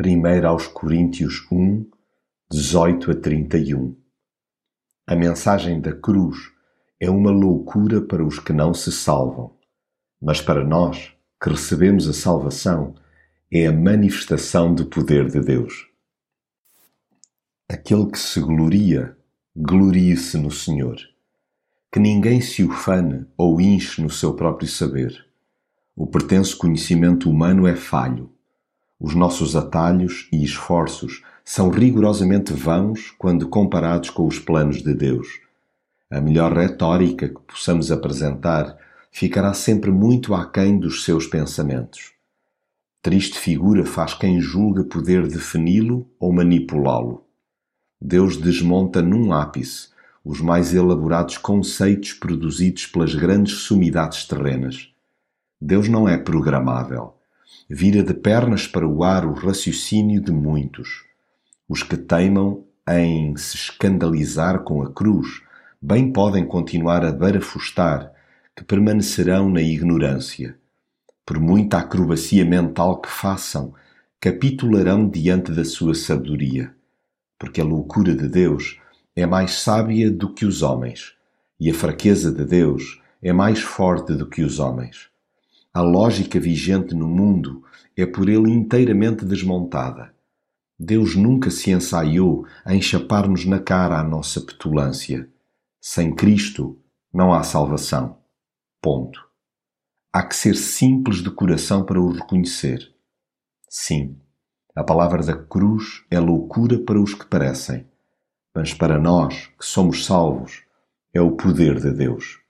1 aos Coríntios 1, 18 a 31 A mensagem da cruz é uma loucura para os que não se salvam, mas para nós, que recebemos a salvação, é a manifestação do poder de Deus. Aquele que se gloria, glorie-se no Senhor. Que ninguém se ufane ou inche no seu próprio saber. O pretenso conhecimento humano é falho os nossos atalhos e esforços são rigorosamente vãos quando comparados com os planos de Deus. A melhor retórica que possamos apresentar ficará sempre muito aquém dos seus pensamentos. Triste figura faz quem julga poder defini-lo ou manipulá-lo. Deus desmonta num ápice os mais elaborados conceitos produzidos pelas grandes sumidades terrenas. Deus não é programável vira de pernas para o ar o raciocínio de muitos. Os que teimam em se escandalizar com a cruz bem podem continuar a barafustar, que permanecerão na ignorância. Por muita acrobacia mental que façam, capitularão diante da sua sabedoria, porque a loucura de Deus é mais sábia do que os homens, e a fraqueza de Deus é mais forte do que os homens. A lógica vigente no mundo é por ele inteiramente desmontada. Deus nunca se ensaiou em chapar-nos na cara a nossa petulância. Sem Cristo não há salvação. Ponto. Há que ser simples de coração para o reconhecer. Sim, a palavra da cruz é loucura para os que parecem, mas para nós, que somos salvos, é o poder de Deus.